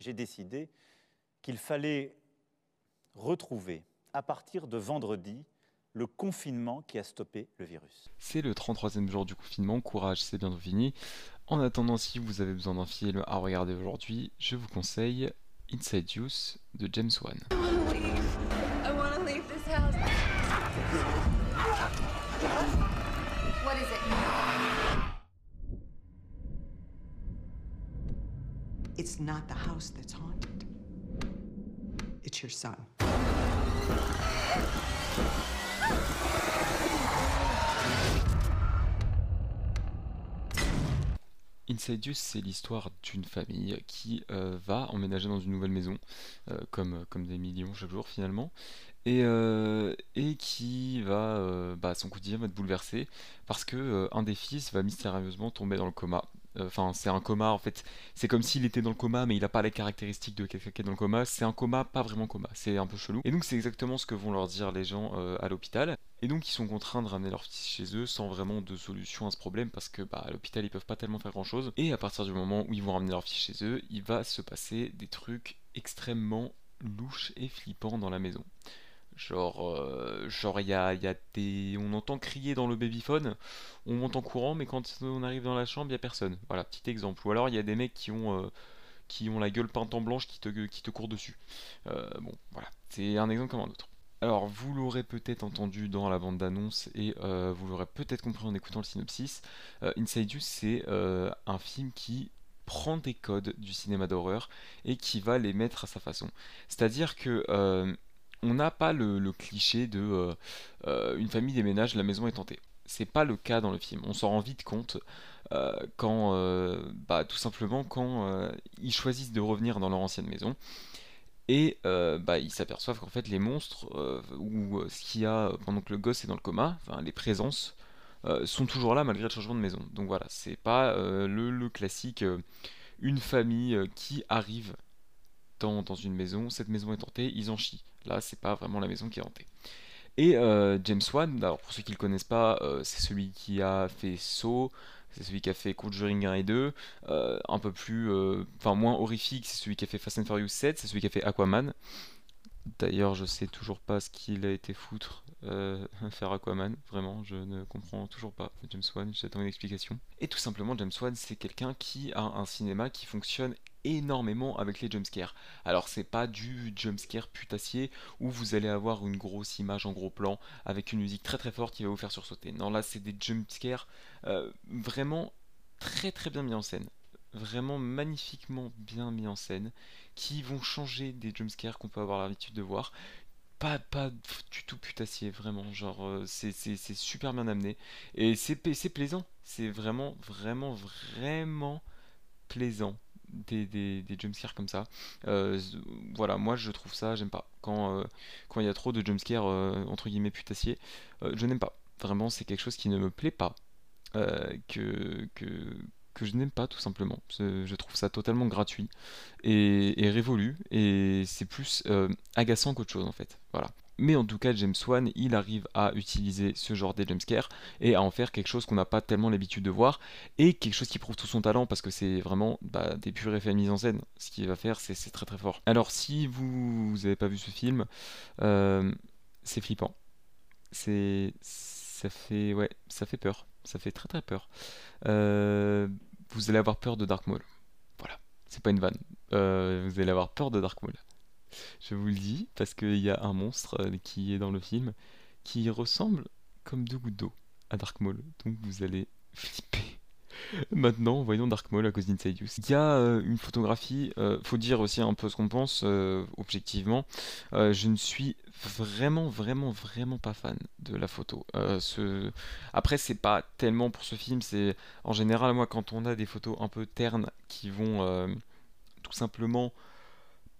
j'ai décidé qu'il fallait retrouver, à partir de vendredi, le confinement qui a stoppé le virus. C'est le 33e jour du confinement, courage, c'est bientôt fini. En attendant, si vous avez besoin d'un film à regarder aujourd'hui, je vous conseille Inside Use de James Wan. I It's not the house that's haunted. It's your son. C'est l'histoire d'une famille qui euh, va emménager dans une nouvelle maison, euh, comme, comme des millions chaque jour finalement, et, euh, et qui va, euh, bah, son quotidien va être bouleversé parce que euh, un des fils va mystérieusement tomber dans le coma. Euh, Enfin, c'est un coma en fait. C'est comme s'il était dans le coma, mais il n'a pas les caractéristiques de quelqu'un qui est dans le coma. C'est un coma, pas vraiment coma. C'est un peu chelou. Et donc, c'est exactement ce que vont leur dire les gens euh, à l'hôpital. Et donc, ils sont contraints de ramener leur fils chez eux sans vraiment de solution à ce problème parce que bah, à l'hôpital, ils peuvent pas tellement faire grand chose. Et à partir du moment où ils vont ramener leur fils chez eux, il va se passer des trucs extrêmement louches et flippants dans la maison. Genre, euh, genre y a, y. On entend crier dans le babyphone, on monte en courant, mais quand on arrive dans la chambre, il n'y a personne. Voilà, petit exemple. Ou alors il y a des mecs qui ont, euh, qui ont la gueule peinte en blanche qui te, qui te courent dessus. Euh, bon, voilà, c'est un exemple comme un autre. Alors, vous l'aurez peut-être entendu dans la bande d'annonce et euh, vous l'aurez peut-être compris en écoutant le synopsis. Inside You, c'est un film qui prend des codes du cinéma d'horreur et qui va les mettre à sa façon. C'est-à-dire que on n'a pas le, cliché de euh, euh, une famille déménage, la maison est hantée. C'est pas le cas dans le film. On s'en rend vite compte euh, quand, bah, tout simplement, quand ils choisissent de revenir dans leur ancienne maison et bah, ils s'aperçoivent qu'en fait les monstres ou ce qu'il y a pendant que le gosse est dans le coma, les présences, sont toujours là malgré le changement de maison. Donc voilà, c'est pas le, classique une famille qui arrive dans, une maison, cette maison est hantée, ils en chient. Là, c'est pas vraiment la maison qui est hantée. Et euh, James Wan, alors pour ceux qui le connaissent pas, euh, c'est celui qui a fait Saw, c'est celui qui a fait Conjuring 1 et 2, euh, un peu plus, enfin moins horrifique, c'est celui qui a fait Fast and Furious 7, c'est celui qui a fait Aquaman. D'ailleurs, je sais toujours pas ce qu'il a été foutre euh, faire Aquaman, vraiment, je ne comprends toujours pas James Wan, j'attends une explication. Et tout simplement, James Wan, c'est quelqu'un qui a un cinéma qui fonctionne énormément avec les jumpscares. Alors c'est pas du jumpscare putassier où vous allez avoir une grosse image en gros plan avec une musique très très forte qui va vous faire sursauter. Non là c'est des jumpscares euh, vraiment très très bien mis en scène. Vraiment magnifiquement bien mis en scène qui vont changer des jumpscares qu'on peut avoir l'habitude de voir. Pas, pas du tout putassier, vraiment. Genre, euh, c'est super bien amené. Et c'est plaisant. C'est vraiment, vraiment, vraiment plaisant des, des, jumpscares comme ça. Euh, voilà, moi je trouve ça, j'aime pas. Quand euh, il y a trop de jumpscares euh, entre guillemets putassiers, je n'aime pas. Vraiment, c'est quelque chose qui ne me plaît pas. que, que, que je n'aime pas tout simplement. Je trouve ça totalement gratuit et, révolu et c'est plus agaçant qu'autre chose en fait. Voilà. Mais en tout cas, James Wan, il arrive à utiliser ce genre des jumpscares et à en faire quelque chose qu'on n'a pas tellement l'habitude de voir et quelque chose qui prouve tout son talent parce que c'est vraiment bah, des purs effets de mise en scène. Ce qu'il va faire, c'est très très fort. Alors, si vous n'avez pas vu ce film, euh, c'est flippant. C'est ça fait ouais, ça fait peur. Ça fait très très peur. Euh, vous allez avoir peur de Dark Maul. Voilà, c'est pas une vanne. Euh, vous allez avoir peur de Dark Maul. Je vous le dis parce qu'il y a un monstre euh, qui est dans le film qui ressemble comme deux gouttes d'eau à Dark Maul. Donc vous allez flipper. Maintenant, voyons Dark Maul à cause d'Inside Use. Il y a euh, une photographie, euh, faut dire aussi un peu ce qu'on pense euh, objectivement. Je ne suis vraiment, vraiment, vraiment pas fan de la photo. Ce... Après, c'est pas tellement pour ce film, c'est en général, moi, quand on a des photos un peu ternes qui vont tout simplement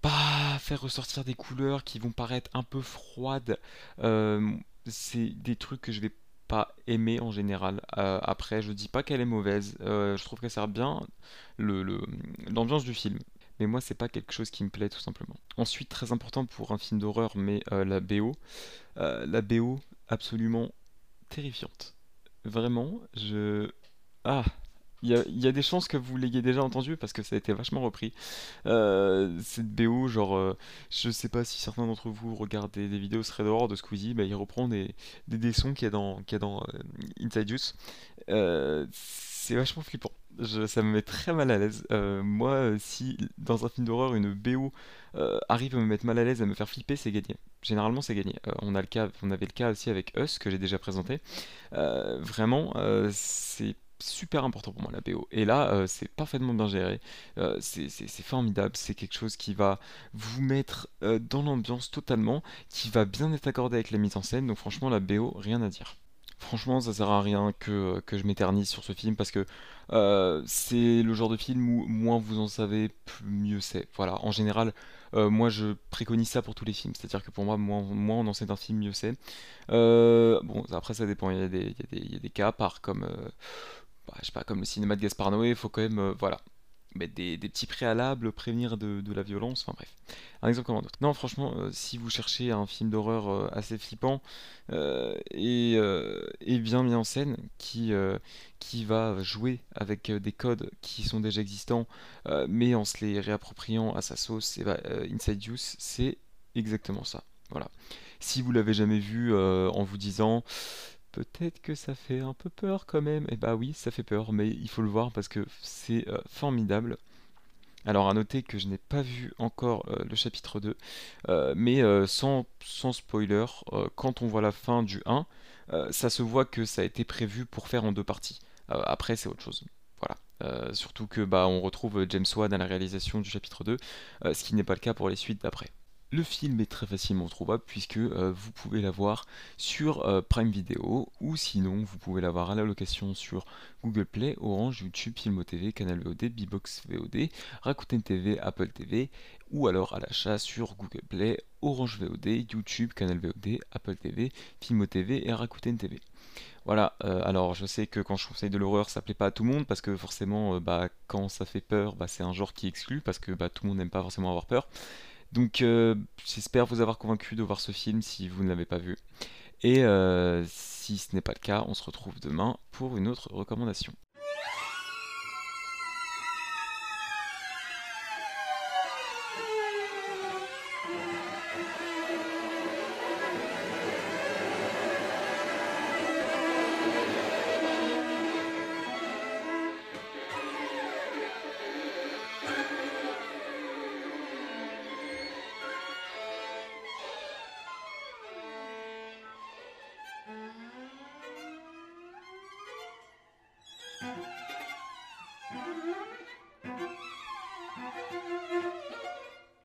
pas faire ressortir des couleurs qui vont paraître un peu froides. Euh, c'est des trucs que je vais pas aimer en général. Euh, après, je dis pas qu'elle est mauvaise. Euh, je trouve qu'elle sert bien le, le- l'ambiance du film. Mais moi, c'est pas quelque chose qui me plaît tout simplement. Ensuite, très important pour un film d'horreur, mais la BO. La BO, absolument terrifiante. Vraiment, je. Ah! Il y a, des chances que vous l'ayez déjà entendu parce que ça a été vachement repris. Euh, cette BO, genre, euh, je sais pas si certains d'entre vous regardent des, vidéos Thread Horror de Squeezie, bah, il reprend des, des, sons qu'il y a dans, y dans euh, Inside Juice. C'est vachement flippant. Ça me met très mal à l'aise. Moi, si dans un film d'horreur, une BO arrive à me mettre mal à l'aise, à me faire flipper, c'est gagné. Généralement, c'est gagné. On a le cas, on avait le cas aussi avec Us que j'ai déjà présenté. Vraiment, c'est super important pour moi la BO. Et là, euh, c'est parfaitement bien géré. Euh, c'est formidable. C'est quelque chose qui va vous mettre euh, dans l'ambiance totalement, qui va bien être accordé avec la mise en scène. Donc franchement, la BO, rien à dire. Franchement, ça sert à rien que, que je m'éternise sur ce film parce que c'est le genre de film où moins vous en savez, plus mieux c'est. Voilà, en général, moi je préconise ça pour tous les films. C'est-à-dire que pour moi, moins, moins on en sait d'un film, mieux c'est. Bon, après ça dépend. Il y a des, il y a cas à part comme, bah, je sais pas, comme le cinéma de Gaspard Noé. Il faut quand même, euh, voilà, mettre des, petits préalables, prévenir de, la violence. Enfin bref, un exemple comme un autre. Non, franchement, euh, si vous cherchez un film d'horreur euh, assez flippant et, bien mis en scène, qui, qui va jouer avec des codes qui sont déjà existants, mais en se les réappropriant à sa sauce, bah, Inside Use, c'est exactement ça. Voilà. Si vous l'avez jamais vu en vous disant peut-être que ça fait un peu peur quand même, et bah oui, ça fait peur, mais il faut le voir parce que c'est euh, formidable. Alors à noter que je n'ai pas vu encore euh, le chapitre 2, euh, mais sans, spoiler, quand on voit la fin du 1, euh, ça se voit que ça a été prévu pour faire en deux parties. Après, c'est autre chose. Voilà. Surtout que bah, on retrouve James Wan à la réalisation du chapitre 2, euh, ce qui n'est pas le cas pour les suites d'après. Le film est très facilement trouvable puisque euh, vous pouvez l'avoir sur euh, Prime Video ou sinon vous pouvez l'avoir à la location sur Google Play, Orange, YouTube, Filmo TV, Canal VOD, Bbox VOD, Rakuten TV, Apple TV ou alors à l'achat sur Google Play, Orange VOD, YouTube, Canal VOD, Apple TV, Filmo TV et Rakuten TV. Voilà, euh, alors je sais que quand je conseille de l'horreur, ça plaît pas à tout le monde parce que forcément, bah, quand ça fait peur, bah, c'est un genre qui exclut parce que bah, tout le monde n'aime pas forcément avoir peur. Donc euh, j'espère vous avoir convaincu de voir ce film si vous ne l'avez pas vu. Et euh, si ce n'est pas le cas, on se retrouve demain pour une autre recommandation.